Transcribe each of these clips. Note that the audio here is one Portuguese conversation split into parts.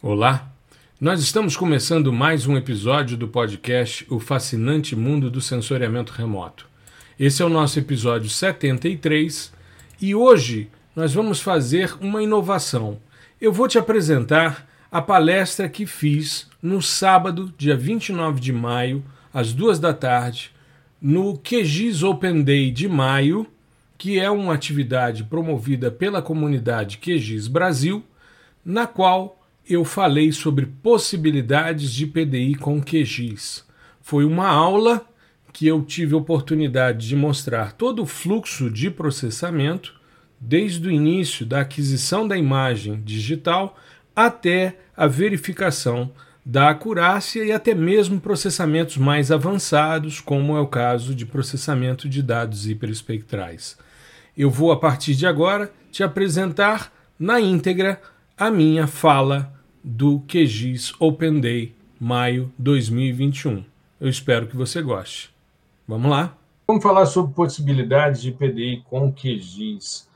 Olá, nós estamos começando mais um episódio do podcast O Fascinante Mundo do Sensoriamento Remoto. Esse é o nosso episódio 73 e hoje nós vamos fazer uma inovação. Eu vou te apresentar a palestra que fiz no sábado, dia 29 de maio, às duas da tarde, no QGIS Open Day de maio, que é uma atividade promovida pela comunidade QGIS Brasil, na qual eu falei sobre possibilidades de PDI com QGIS. Foi uma aula que eu tive oportunidade de mostrar todo o fluxo de processamento, desde o início da aquisição da imagem digital até a verificação da acurácia e até mesmo processamentos mais avançados, como é o caso de processamento de dados hiperespectrais. Eu vou, a partir de agora, te apresentar na íntegra a minha fala do QGIS Open Day, maio 2021. Eu espero que você goste. Vamos lá? Vamos falar sobre possibilidades de PDI com QGIS.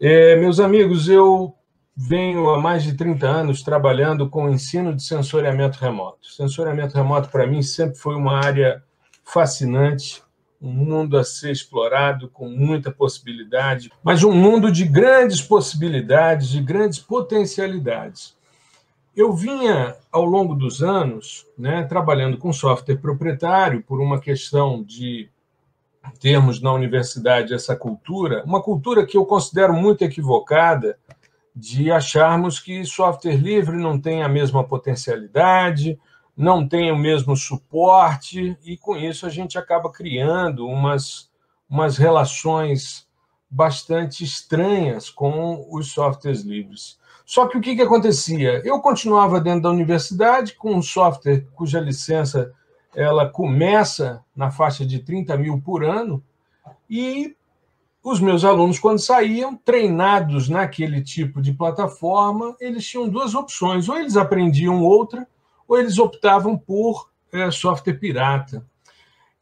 É, meus amigos, eu venho há mais de 30 anos trabalhando com ensino de sensoriamento remoto. Sensoriamento remoto, para mim, sempre foi uma área fascinante, um mundo a ser explorado com muita possibilidade, mas um mundo de grandes possibilidades, de grandes potencialidades. Eu vinha, ao longo dos anos, né, trabalhando com software proprietário por uma questão de termos na universidade essa cultura, uma cultura que eu considero muito equivocada, de acharmos que software livre não tem a mesma potencialidade, não tem o mesmo suporte, e com isso a gente acaba criando umas, umas relações bastante estranhas com os softwares livres. Só que o que, que acontecia? Eu continuava dentro da universidade com um software cuja licença ela começa na faixa de 30 mil por ano, e os meus alunos, quando saíam, treinados naquele tipo de plataforma, eles tinham duas opções: ou eles aprendiam outra, ou eles optavam por é, software pirata.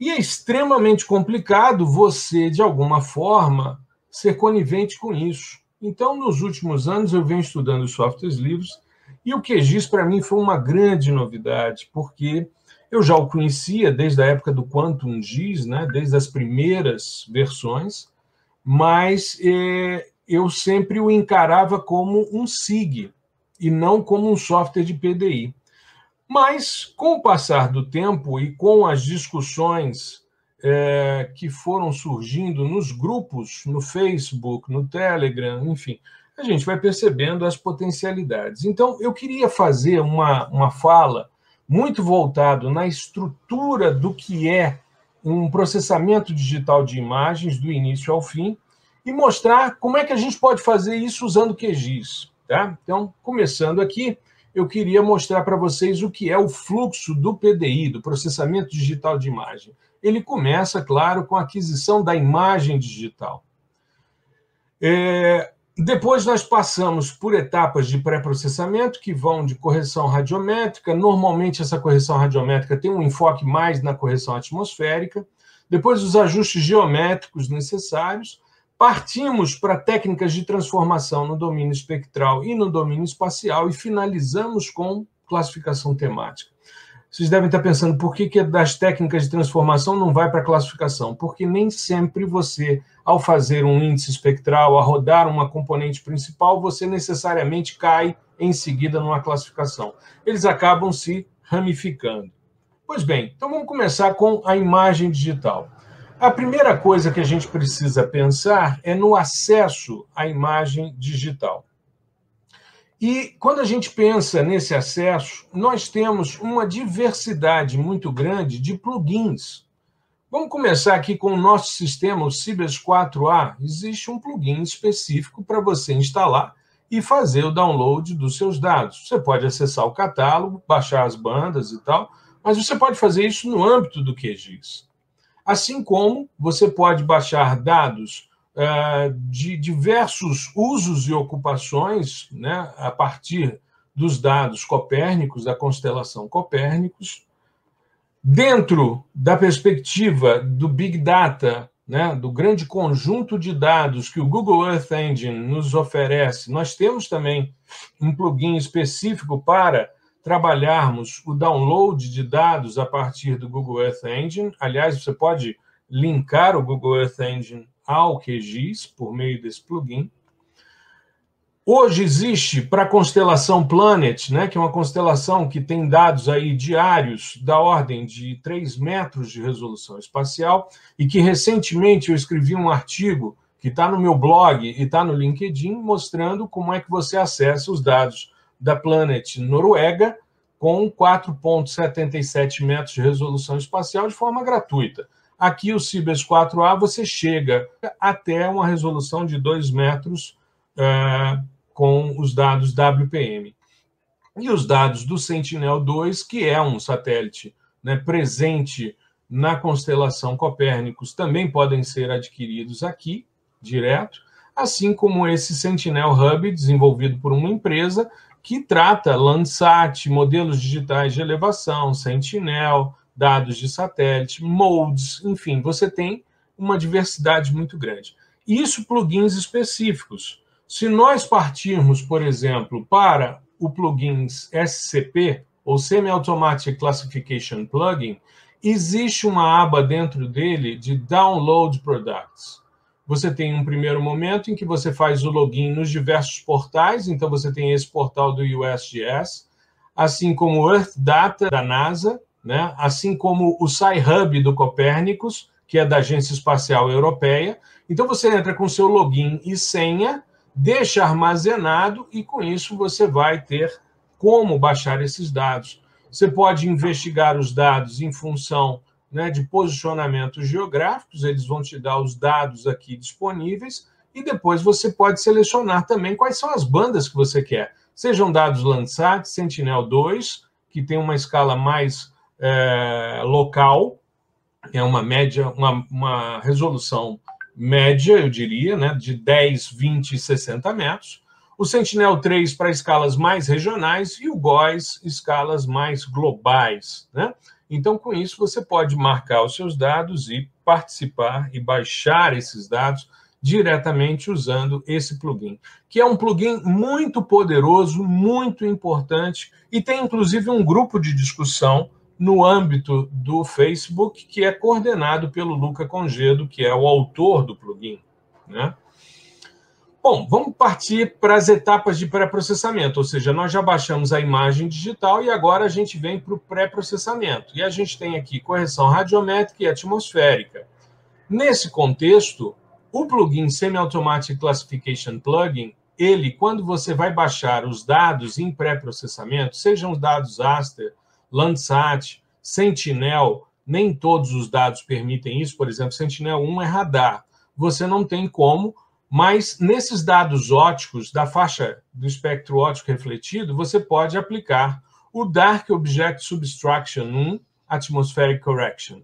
E é extremamente complicado você, de alguma forma, ser conivente com isso. Então, nos últimos anos, eu venho estudando softwares livres e o QGIS, para mim, foi uma grande novidade, porque eu já o conhecia desde a época do Quantum GIS, né, desde as primeiras versões, mas eh, eu sempre o encarava como um SIG e não como um software de PDI. Mas, com o passar do tempo e com as discussões é, que foram surgindo nos grupos, no Facebook, no Telegram, enfim, a gente vai percebendo as potencialidades. Então, eu queria fazer uma, uma fala muito voltado na estrutura do que é um processamento digital de imagens do início ao fim e mostrar como é que a gente pode fazer isso usando QGIS. Tá? Então, começando aqui, eu queria mostrar para vocês o que é o fluxo do PDI, do processamento digital de imagem ele começa, claro, com a aquisição da imagem digital. É, depois nós passamos por etapas de pré-processamento que vão de correção radiométrica. Normalmente essa correção radiométrica tem um enfoque mais na correção atmosférica. Depois os ajustes geométricos necessários. Partimos para técnicas de transformação no domínio espectral e no domínio espacial e finalizamos com classificação temática. Vocês devem estar pensando por que, que das técnicas de transformação não vai para a classificação? Porque nem sempre você, ao fazer um índice espectral, a rodar uma componente principal, você necessariamente cai em seguida numa classificação. Eles acabam se ramificando. Pois bem, então vamos começar com a imagem digital. A primeira coisa que a gente precisa pensar é no acesso à imagem digital. E quando a gente pensa nesse acesso, nós temos uma diversidade muito grande de plugins. Vamos começar aqui com o nosso sistema, o Cibers 4A. Existe um plugin específico para você instalar e fazer o download dos seus dados. Você pode acessar o catálogo, baixar as bandas e tal, mas você pode fazer isso no âmbito do QGIS. Assim como você pode baixar dados de diversos usos e ocupações né, a partir dos dados copérnicos, da constelação Copérnicos, dentro da perspectiva do Big Data, né, do grande conjunto de dados que o Google Earth Engine nos oferece, nós temos também um plugin específico para trabalharmos o download de dados a partir do Google Earth Engine. Aliás, você pode linkar o Google Earth Engine ao QGIS por meio desse plugin. Hoje existe para a constelação Planet, né, que é uma constelação que tem dados aí diários da ordem de 3 metros de resolução espacial, e que recentemente eu escrevi um artigo que está no meu blog e está no LinkedIn, mostrando como é que você acessa os dados da Planet Noruega com 4,77 metros de resolução espacial de forma gratuita. Aqui o Cibers 4A você chega até uma resolução de 2 metros. Uh, com os dados WPM. E os dados do Sentinel-2, que é um satélite né, presente na constelação Copérnicos, também podem ser adquiridos aqui, direto, assim como esse Sentinel Hub, desenvolvido por uma empresa que trata Landsat, modelos digitais de elevação, Sentinel, dados de satélite, modes, enfim, você tem uma diversidade muito grande. Isso plugins específicos. Se nós partirmos, por exemplo, para o plugin SCP, ou Semi-Automatic Classification Plugin, existe uma aba dentro dele de Download Products. Você tem um primeiro momento em que você faz o login nos diversos portais, então você tem esse portal do USGS, assim como o Earth Data da NASA, né? assim como o Sci-Hub do Copérnicos, que é da Agência Espacial Europeia. Então você entra com seu login e senha deixa armazenado e com isso você vai ter como baixar esses dados. Você pode investigar os dados em função né, de posicionamentos geográficos, eles vão te dar os dados aqui disponíveis, e depois você pode selecionar também quais são as bandas que você quer. Sejam dados Landsat, Sentinel-2, que tem uma escala mais é, local, é uma média, uma, uma resolução média, eu diria, né, de 10, 20 e 60 metros. O Sentinel-3 para escalas mais regionais e o GOES escalas mais globais. Né? Então, com isso, você pode marcar os seus dados e participar e baixar esses dados diretamente usando esse plugin, que é um plugin muito poderoso, muito importante e tem inclusive um grupo de discussão no âmbito do Facebook, que é coordenado pelo Luca Congedo, que é o autor do plugin. Né? Bom, vamos partir para as etapas de pré-processamento, ou seja, nós já baixamos a imagem digital e agora a gente vem para o pré-processamento. E a gente tem aqui correção radiométrica e atmosférica. Nesse contexto, o plugin Semi-Automatic Classification Plugin, ele, quando você vai baixar os dados em pré-processamento, sejam os dados Aster, Landsat, Sentinel, nem todos os dados permitem isso. Por exemplo, Sentinel-1 é radar. Você não tem como, mas nesses dados óticos da faixa do espectro óptico refletido, você pode aplicar o Dark Object Subtraction 1 Atmospheric Correction.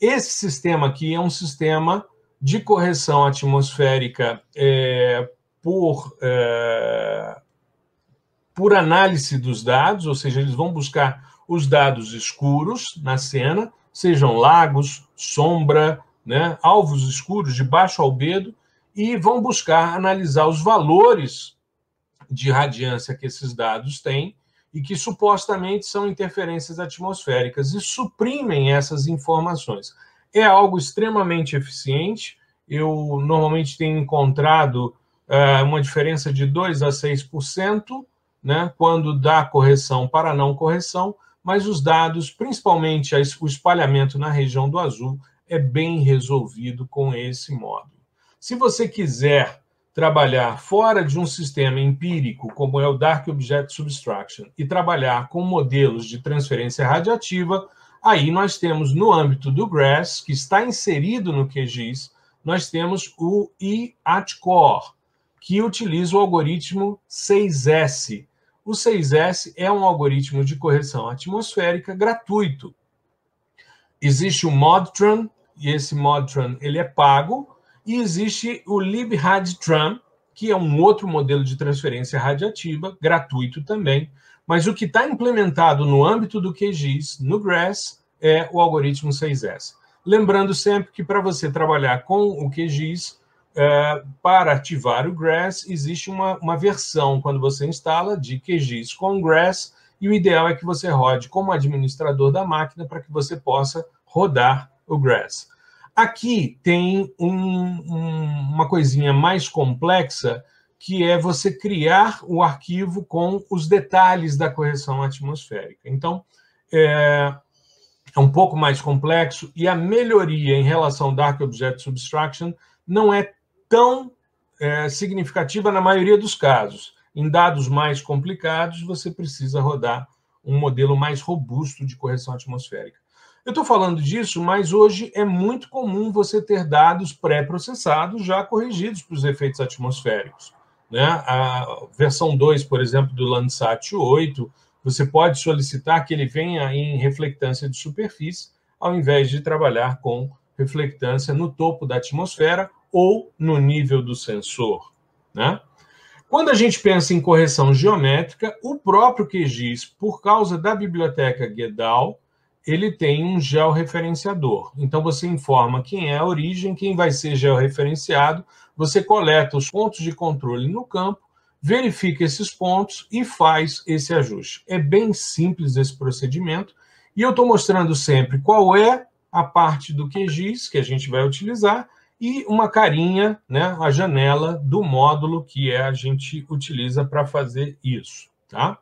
Esse sistema aqui é um sistema de correção atmosférica é, por, é, por análise dos dados, ou seja, eles vão buscar os dados escuros na cena, sejam lagos, sombra, né, alvos escuros de baixo albedo, e vão buscar analisar os valores de radiância que esses dados têm e que supostamente são interferências atmosféricas e suprimem essas informações. É algo extremamente eficiente. Eu normalmente tenho encontrado uh, uma diferença de 2 a 6%, né, quando dá correção para não correção, mas os dados, principalmente o espalhamento na região do azul, é bem resolvido com esse módulo. Se você quiser trabalhar fora de um sistema empírico, como é o Dark Object Subtraction, e trabalhar com modelos de transferência radiativa, aí nós temos no âmbito do GRASS, que está inserido no QGIS, nós temos o IATCORE, que utiliza o algoritmo 6S, o 6S é um algoritmo de correção atmosférica gratuito. Existe o ModTran, e esse ModTran ele é pago, e existe o LibRadTran, que é um outro modelo de transferência radiativa, gratuito também, mas o que está implementado no âmbito do QGIS, no GRASS, é o algoritmo 6S. Lembrando sempre que para você trabalhar com o QGIS, é, para ativar o Grass, existe uma, uma versão, quando você instala, de QGIS com Grass, e o ideal é que você rode como administrador da máquina para que você possa rodar o Grass. Aqui tem um, um, uma coisinha mais complexa, que é você criar o arquivo com os detalhes da correção atmosférica. Então, é, é um pouco mais complexo e a melhoria em relação ao Dark Object Subtraction não é tão é, significativa na maioria dos casos. Em dados mais complicados, você precisa rodar um modelo mais robusto de correção atmosférica. Eu estou falando disso, mas hoje é muito comum você ter dados pré-processados já corrigidos para os efeitos atmosféricos. Né? A versão 2, por exemplo, do Landsat 8, você pode solicitar que ele venha em reflectância de superfície, ao invés de trabalhar com reflectância no topo da atmosfera ou no nível do sensor. Né? Quando a gente pensa em correção geométrica, o próprio QGIS, por causa da biblioteca Gedal, ele tem um georreferenciador. Então você informa quem é a origem, quem vai ser georreferenciado, você coleta os pontos de controle no campo, verifica esses pontos e faz esse ajuste. É bem simples esse procedimento e eu estou mostrando sempre qual é a parte do QGIS que a gente vai utilizar e uma carinha, né, a janela do módulo que é, a gente utiliza para fazer isso, tá?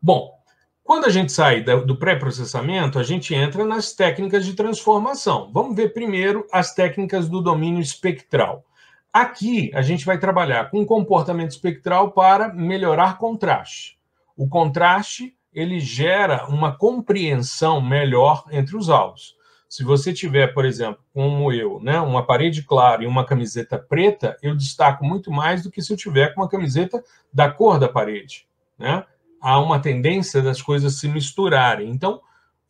Bom, quando a gente sai do pré-processamento, a gente entra nas técnicas de transformação. Vamos ver primeiro as técnicas do domínio espectral. Aqui a gente vai trabalhar com comportamento espectral para melhorar contraste. O contraste ele gera uma compreensão melhor entre os alvos. Se você tiver, por exemplo, como eu, né, uma parede clara e uma camiseta preta, eu destaco muito mais do que se eu tiver com uma camiseta da cor da parede. Né? Há uma tendência das coisas se misturarem. Então,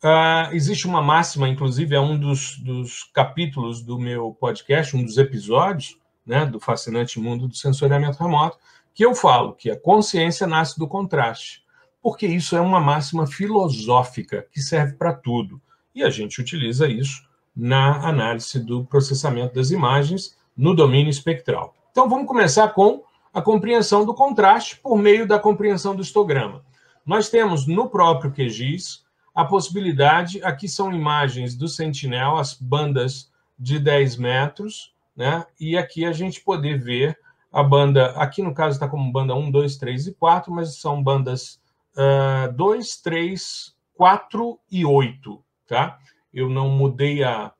uh, existe uma máxima, inclusive é um dos, dos, capítulos do meu podcast, um dos episódios né, do fascinante mundo do sensoriamento remoto, que eu falo que a consciência nasce do contraste, porque isso é uma máxima filosófica que serve para tudo e a gente utiliza isso na análise do processamento das imagens no domínio espectral. Então vamos começar com a compreensão do contraste por meio da compreensão do histograma. Nós temos no próprio QGIS a possibilidade, aqui são imagens do Sentinel, as bandas de 10 metros, né? E aqui a gente poder ver a banda, aqui no caso está como banda 1, 2, 3 e 4, mas são bandas uh, 2, 3, 4 e 8 tá? Eu não mudei a,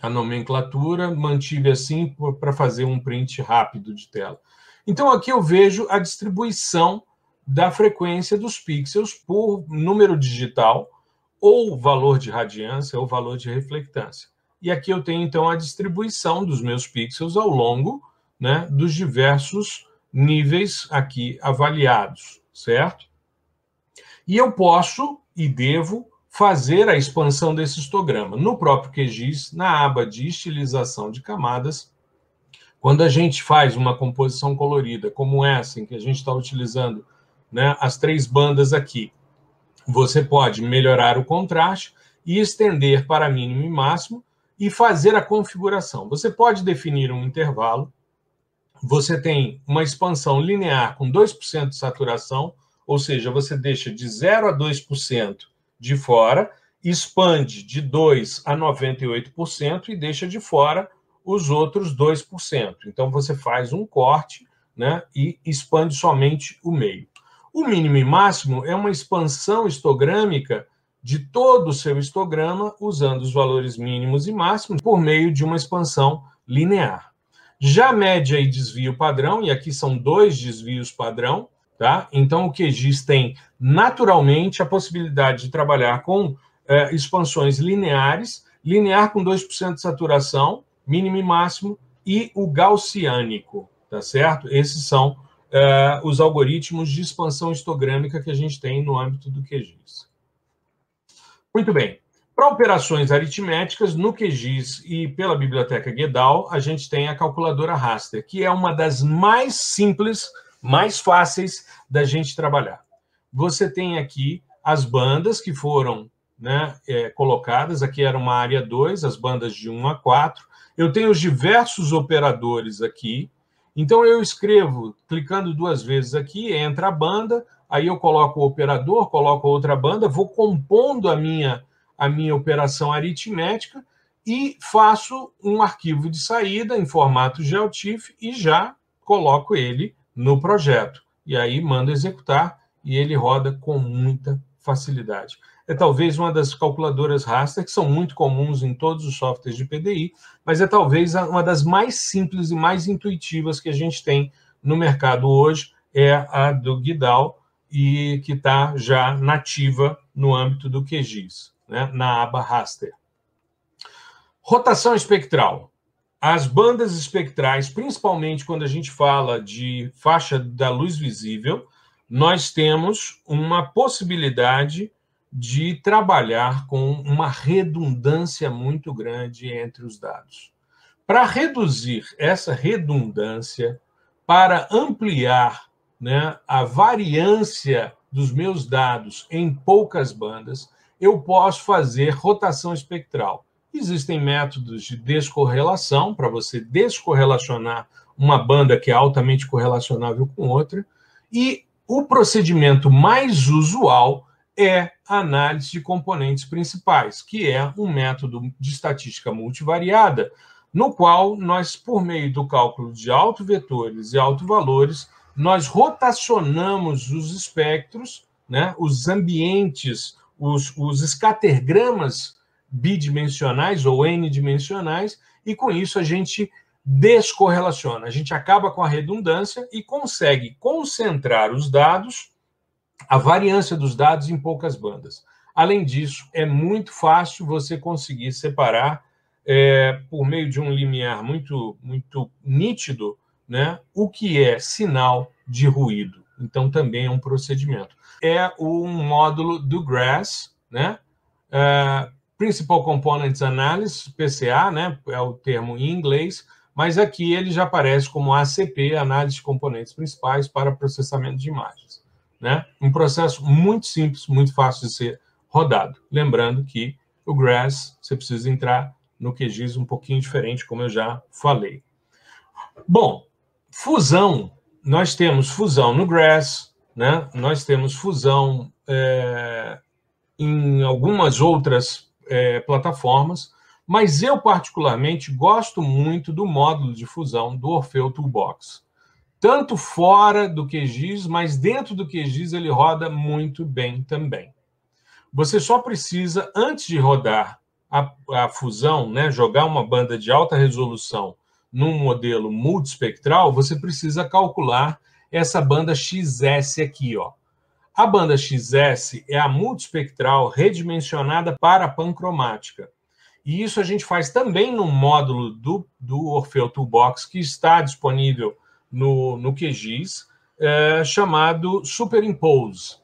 a nomenclatura, mantive assim para fazer um print rápido de tela. Então, aqui eu vejo a distribuição da frequência dos pixels por número digital, ou valor de radiância, ou valor de reflectância. E aqui eu tenho, então, a distribuição dos meus pixels ao longo né, dos diversos níveis aqui avaliados, certo? E eu posso e devo fazer a expansão desse histograma. No próprio QGIS, na aba de estilização de camadas, quando a gente faz uma composição colorida como essa, em que a gente está utilizando né, as três bandas aqui, você pode melhorar o contraste e estender para mínimo e máximo e fazer a configuração. Você pode definir um intervalo, você tem uma expansão linear com 2% de saturação, ou seja, você deixa de 0 a 2% de fora, expande de 2% a 98% e deixa de fora os outros 2%. Então, você faz um corte né, e expande somente o meio. O mínimo e máximo é uma expansão histogrâmica de todo o seu histograma usando os valores mínimos e máximos por meio de uma expansão linear. Já média e desvio padrão, e aqui são dois desvios padrão, Tá? Então, o QGIS tem naturalmente a possibilidade de trabalhar com é, expansões lineares, linear com 2% de saturação, mínimo e máximo, e o gaussiânico, tá certo? Esses são é, os algoritmos de expansão histogrâmica que a gente tem no âmbito do QGIS. Muito bem. Para operações aritméticas, no QGIS e pela biblioteca Gedal, a gente tem a calculadora raster, que é uma das mais simples mais fáceis da gente trabalhar. Você tem aqui as bandas que foram né, é, colocadas. Aqui era uma área 2, as bandas de 1 a 4. Eu tenho os diversos operadores aqui. Então eu escrevo, clicando duas vezes aqui, entra a banda, aí eu coloco o operador, coloco outra banda, vou compondo a minha, a minha operação aritmética e faço um arquivo de saída em formato GeoTIFF e já coloco ele no projeto. E aí mando executar e ele roda com muita facilidade. É talvez uma das calculadoras raster que são muito comuns em todos os softwares de PDI, mas é talvez uma das mais simples e mais intuitivas que a gente tem no mercado hoje, é a do Guidal, e que está já nativa no âmbito do QGIS, né, na aba raster. Rotação espectral. As bandas espectrais, principalmente quando a gente fala de faixa da luz visível, nós temos uma possibilidade de trabalhar com uma redundância muito grande entre os dados. Para reduzir essa redundância, para ampliar né, a variância dos meus dados em poucas bandas, eu posso fazer rotação espectral. Existem métodos de descorrelação para você descorrelacionar uma banda que é altamente correlacionável com outra, e o procedimento mais usual é a análise de componentes principais, que é um método de estatística multivariada, no qual nós, por meio do cálculo de autovetores e autovalores, nós rotacionamos os espectros, né, os ambientes, os, os escatergramas bidimensionais ou n-dimensionais, e com isso a gente descorrelaciona. A gente acaba com a redundância e consegue concentrar os dados, a variância dos dados em poucas bandas. Além disso, é muito fácil você conseguir separar, é, por meio de um limiar muito, muito nítido, né, o que é sinal de ruído. Então, também é um procedimento. É um módulo do GRASS, né? Uh, Principal Components Analysis, PCA, né? É o termo em inglês, mas aqui ele já aparece como ACP, análise de componentes principais para processamento de imagens. Né? Um processo muito simples, muito fácil de ser rodado. Lembrando que o GRASS, você precisa entrar no QGIS um pouquinho diferente, como eu já falei. Bom, fusão. Nós temos fusão no GRASS, né? nós temos fusão é, em algumas outras é, plataformas, mas eu, particularmente, gosto muito do módulo de fusão do Orfeu Toolbox. Tanto fora do QGIS, mas dentro do QGIS ele roda muito bem também. Você só precisa, antes de rodar a, a fusão, né, jogar uma banda de alta resolução num modelo multispectral, você precisa calcular essa banda XS aqui, ó. A banda XS é a multispectral redimensionada para pancromática. E isso a gente faz também no módulo do, do Orfeu Toolbox, que está disponível no, no QGIS, é, chamado Superimpose.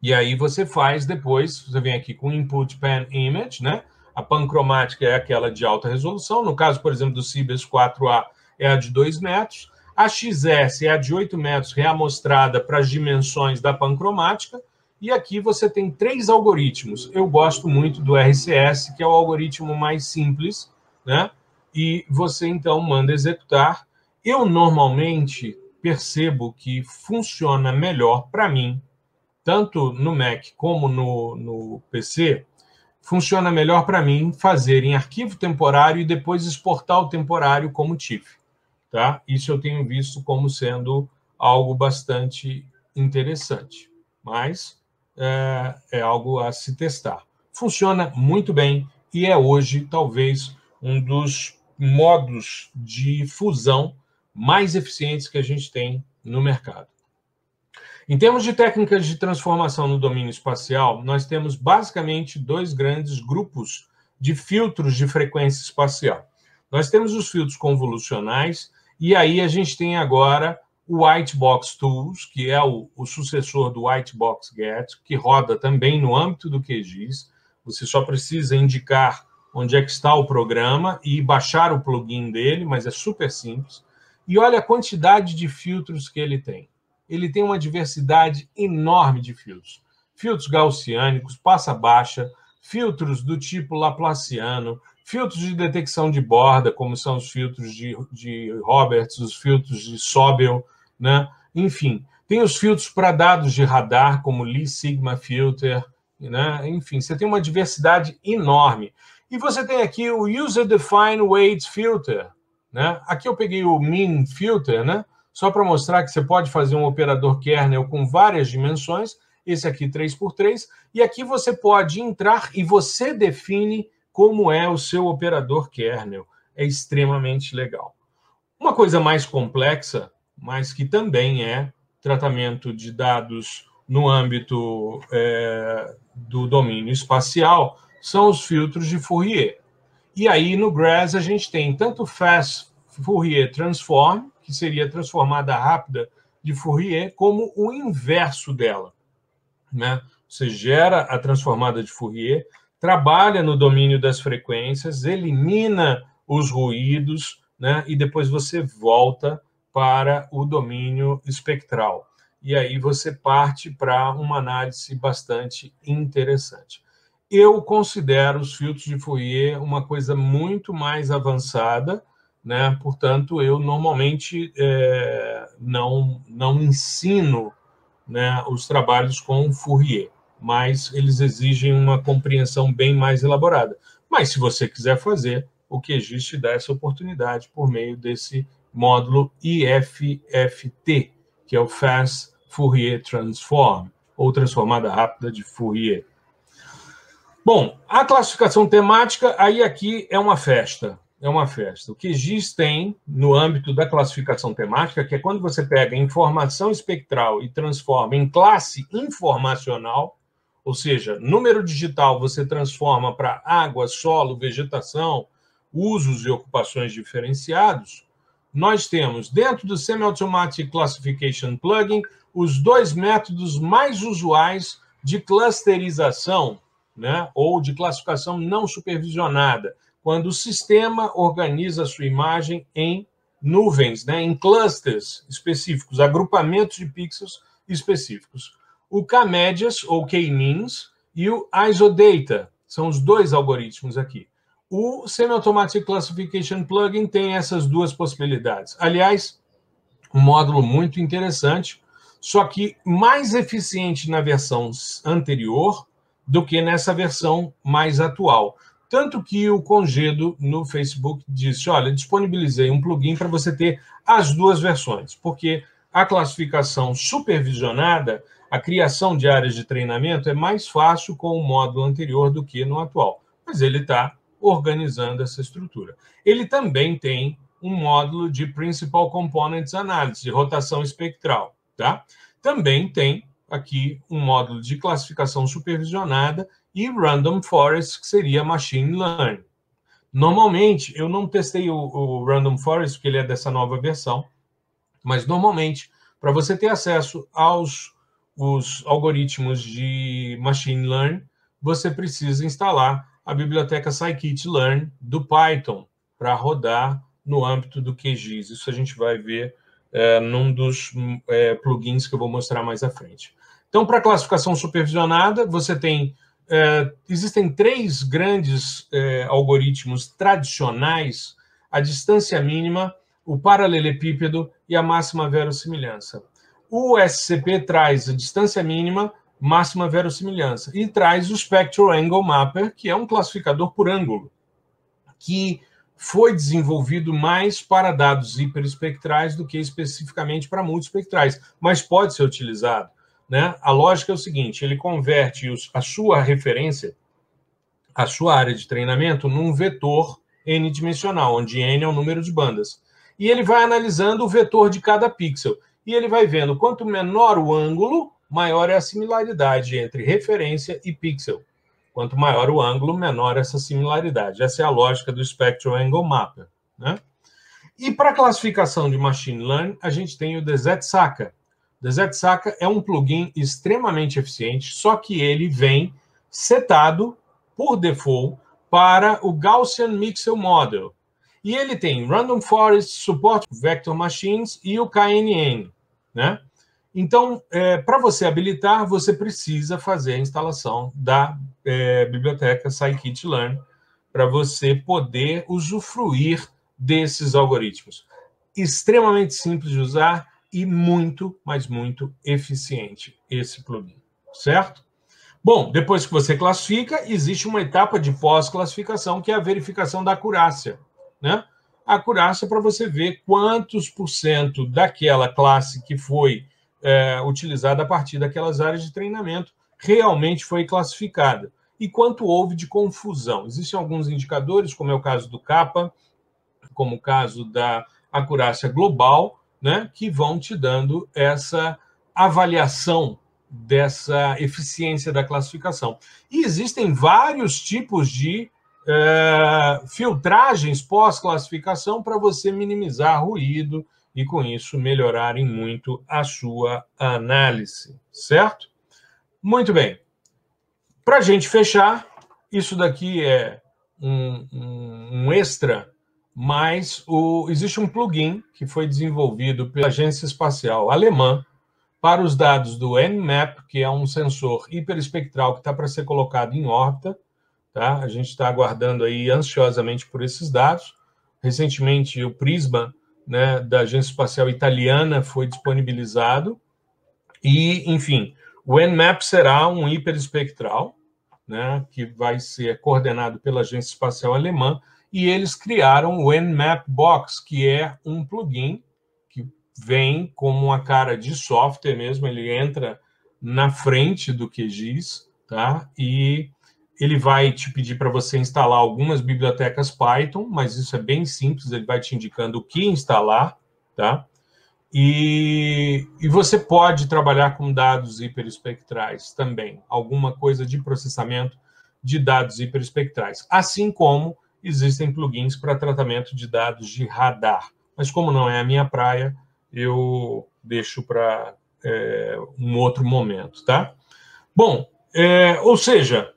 E aí você faz depois, você vem aqui com Input Pan Image, né? A pancromática é aquela de alta resolução. No caso, por exemplo, do Cibers 4A é a de 2 metros. A XS é a de 8 metros, reamostrada para as dimensões da pancromática. E aqui você tem três algoritmos. Eu gosto muito do RCS, que é o algoritmo mais simples, né? E você então manda executar. Eu normalmente percebo que funciona melhor para mim, tanto no Mac como no, no PC, funciona melhor para mim fazer em arquivo temporário e depois exportar o temporário como TIFF. Tá? Isso eu tenho visto como sendo algo bastante interessante. Mas é, é algo a se testar. Funciona muito bem e é hoje, talvez, um dos modos de fusão mais eficientes que a gente tem no mercado. Em termos de técnicas de transformação no domínio espacial, nós temos basicamente dois grandes grupos de filtros de frequência espacial. Nós temos os filtros convolucionais, e aí a gente tem agora o Whitebox Tools, que é o, o sucessor do Whitebox Get, que roda também no âmbito do QGIS. Você só precisa indicar onde é que está o programa e baixar o plugin dele, mas é super simples. E olha a quantidade de filtros que ele tem. Ele tem uma diversidade enorme de filtros. filtros gaussiânicos, passa baixa, filtros do tipo Laplaciano, filtros de detecção de borda, como são os filtros de, de Roberts, os filtros de Sobel, né? enfim. Tem os filtros para dados de radar, como Lee Sigma Filter, né? enfim, você tem uma diversidade enorme. E você tem aqui o User Defined Weight Filter. Né? Aqui eu peguei o Mean Filter, né? só para mostrar que você pode fazer um operador kernel com várias dimensões, esse aqui 3x3, e aqui você pode entrar e você define como é o seu operador kernel. É extremamente legal. Uma coisa mais complexa, mas que também é tratamento de dados no âmbito é, do domínio espacial, são os filtros de Fourier. E aí no GRASS a gente tem tanto Fast Fourier Transform, que seria a transformada rápida de Fourier, como o inverso dela. Né? Você gera a transformada de Fourier, trabalha no domínio das frequências, elimina os ruídos, né? e depois você volta para o domínio espectral. E aí você parte para uma análise bastante interessante. Eu considero os filtros de Fourier uma coisa muito mais avançada, né? portanto, eu normalmente é, não, não ensino né, os trabalhos com Fourier mas eles exigem uma compreensão bem mais elaborada. Mas se você quiser fazer, o QGIS te dá essa oportunidade por meio desse módulo IFFT, que é o Fast Fourier Transform, ou transformada rápida de Fourier. Bom, a classificação temática, aí aqui é uma festa. É uma festa. O que GIS tem no âmbito da classificação temática, que é quando você pega informação espectral e transforma em classe informacional, ou seja, número digital você transforma para água, solo, vegetação, usos e ocupações diferenciados. Nós temos, dentro do Semi-Automatic Classification Plugin, os dois métodos mais usuais de clusterização, né, ou de classificação não supervisionada, quando o sistema organiza a sua imagem em nuvens, né, em clusters específicos, agrupamentos de pixels específicos o K-Médias, ou K-Means, e o ISOData. São os dois algoritmos aqui. O Semi-Automatic Classification Plugin tem essas duas possibilidades. Aliás, um módulo muito interessante, só que mais eficiente na versão anterior do que nessa versão mais atual. Tanto que o Congedo no Facebook disse: olha, disponibilizei um plugin para você ter as duas versões, porque a classificação supervisionada a criação de áreas de treinamento é mais fácil com o módulo anterior do que no atual, mas ele está organizando essa estrutura. Ele também tem um módulo de Principal Components Analysis, de rotação espectral. Tá? Também tem aqui um módulo de classificação supervisionada e Random Forest, que seria Machine Learning. Normalmente, eu não testei o, o Random Forest, porque ele é dessa nova versão, mas normalmente, para você ter acesso aos os algoritmos de machine learning, você precisa instalar a biblioteca scikit-learn do Python para rodar no âmbito do QGIS. Isso a gente vai ver é, num dos é, plugins que eu vou mostrar mais à frente. Então, para classificação supervisionada, você tem é, existem três grandes é, algoritmos tradicionais: a distância mínima, o paralelepípedo e a máxima verossimilhança. O SCP traz a distância mínima, máxima verossimilhança, e traz o Spectral Angle Mapper, que é um classificador por ângulo, que foi desenvolvido mais para dados hiperespectrais do que especificamente para multiespectrais, mas pode ser utilizado. Né? A lógica é o seguinte: ele converte os, a sua referência, a sua área de treinamento, num vetor n-dimensional, onde n é o número de bandas. E ele vai analisando o vetor de cada pixel e ele vai vendo quanto menor o ângulo, maior é a similaridade entre referência e pixel. Quanto maior o ângulo, menor essa similaridade. Essa é a lógica do Spectral Angle Mapper. Né? E para classificação de Machine Learning, a gente tem o DZSACA. O DZSACA é um plugin extremamente eficiente, só que ele vem setado por default para o Gaussian Mixel Model. E ele tem Random Forest, Support Vector Machines e o KNN. Né? Então, é, para você habilitar, você precisa fazer a instalação da é, biblioteca Scikit-Learn para você poder usufruir desses algoritmos. Extremamente simples de usar e muito, mas muito eficiente esse plugin, certo? Bom, depois que você classifica, existe uma etapa de pós-classificação, que é a verificação da acurácia. Né? A acurácia para você ver quantos por cento daquela classe que foi é, utilizada a partir daquelas áreas de treinamento realmente foi classificada. E quanto houve de confusão. Existem alguns indicadores, como é o caso do CAPA, como o caso da acurácia global, né, que vão te dando essa avaliação dessa eficiência da classificação. E existem vários tipos de é, filtragens pós-classificação para você minimizar ruído e, com isso, melhorarem muito a sua análise, certo? Muito bem. Para a gente fechar, isso daqui é um, um, um extra, mas o, existe um plugin que foi desenvolvido pela Agência Espacial Alemã para os dados do Nmap, que é um sensor hiperespectral que está para ser colocado em órbita. Tá? A gente está aguardando aí ansiosamente por esses dados. Recentemente, o Prisma né, da Agência Espacial Italiana foi disponibilizado. E, enfim, o Nmap será um hiperespectral, né, que vai ser coordenado pela Agência Espacial Alemã, e eles criaram o Nmap Box, que é um plugin vem como uma cara de software mesmo, ele entra na frente do QGIS, tá? E ele vai te pedir para você instalar algumas bibliotecas Python, mas isso é bem simples, ele vai te indicando o que instalar, tá? E, e você pode trabalhar com dados hiperespectrais também, alguma coisa de processamento de dados hiperespectrais, assim como existem plugins para tratamento de dados de radar. Mas como não é a minha praia, eu deixo para é, um outro momento, tá? Bom, é, ou seja,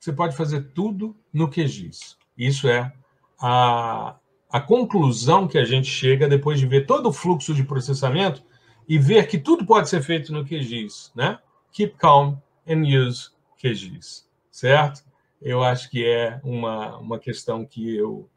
você pode fazer tudo no QGIS. Isso é a, a conclusão que a gente chega depois de ver todo o fluxo de processamento e ver que tudo pode ser feito no QGIS, né? Keep calm and use QGIS, certo? Eu acho que é uma, uma questão que eu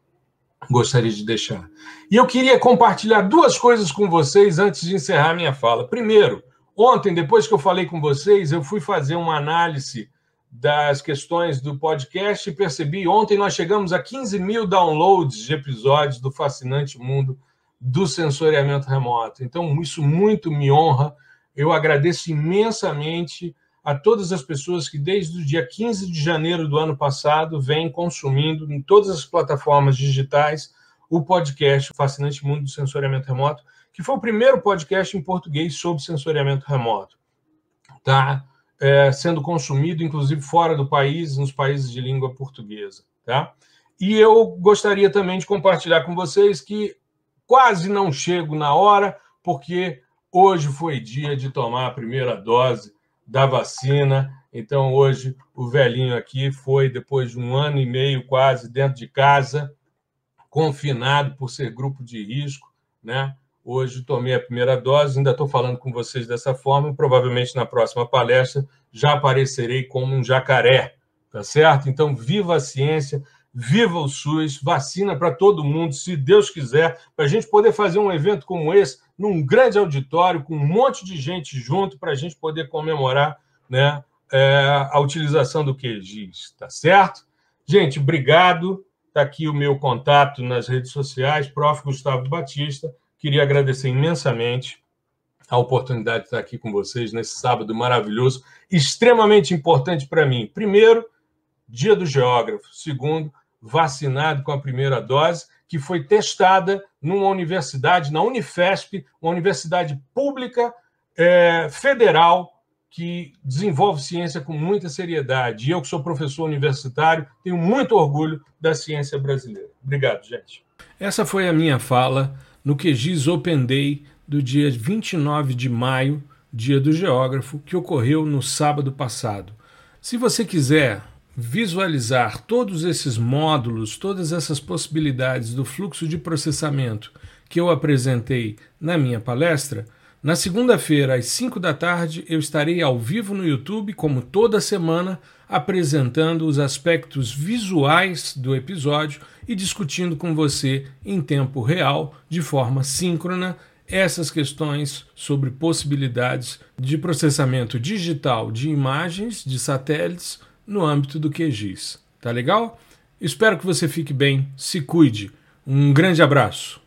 gostaria de deixar. E eu queria compartilhar duas coisas com vocês antes de encerrar minha fala. Primeiro, ontem, depois que eu falei com vocês, eu fui fazer uma análise das questões do podcast e percebi, ontem nós chegamos a 15 mil downloads de episódios do fascinante mundo do sensoriamento remoto. Então, isso muito me honra. Eu agradeço imensamente a todas as pessoas que, desde o dia 15 de janeiro do ano passado, vêm consumindo em todas as plataformas digitais o podcast Fascinante Mundo do Sensoriamento Remoto, que foi o primeiro podcast em português sobre sensoriamento remoto. Tá é, sendo consumido, inclusive, fora do país, nos países de língua portuguesa. Tá? E eu gostaria também de compartilhar com vocês que quase não chego na hora, porque hoje foi dia de tomar a primeira dose da vacina. Então, hoje, o velhinho aqui foi, depois de um ano e meio quase dentro de casa, confinado por ser grupo de risco, né? Hoje tomei a primeira dose, ainda estou falando com vocês dessa forma, provavelmente na próxima palestra já aparecerei como um jacaré, tá certo? Então, viva a ciência, viva o SUS, vacina para todo mundo, se Deus quiser, para a gente poder fazer um evento como esse num grande auditório, com um monte de gente junto, para a gente poder comemorar né, é, a utilização do QGIS, tá certo? Gente, obrigado. Está aqui o meu contato nas redes sociais, Prof. Gustavo Batista. Queria agradecer imensamente a oportunidade de estar aqui com vocês nesse sábado maravilhoso, extremamente importante para mim. Primeiro, Dia do Geógrafo. Segundo, vacinado com a primeira dose que foi testada numa universidade, na Unifesp, uma universidade pública é, federal que desenvolve ciência com muita seriedade. E eu, que sou professor universitário, tenho muito orgulho da ciência brasileira. Obrigado, gente. Essa foi a minha fala no QGIS Open Day do dia 29 de maio, dia do geógrafo, que ocorreu no sábado passado. Se você quiser visualizar todos esses módulos, todas essas possibilidades do fluxo de processamento que eu apresentei na minha palestra, Na segunda-feira, às 5 da tarde, eu estarei ao vivo no YouTube, como toda semana, apresentando os aspectos visuais do episódio e discutindo com você em tempo real, de forma síncrona, essas questões sobre possibilidades de processamento digital de imagens de satélites no âmbito do QGIS. Tá legal? Espero que você fique bem, se cuide. Um grande abraço.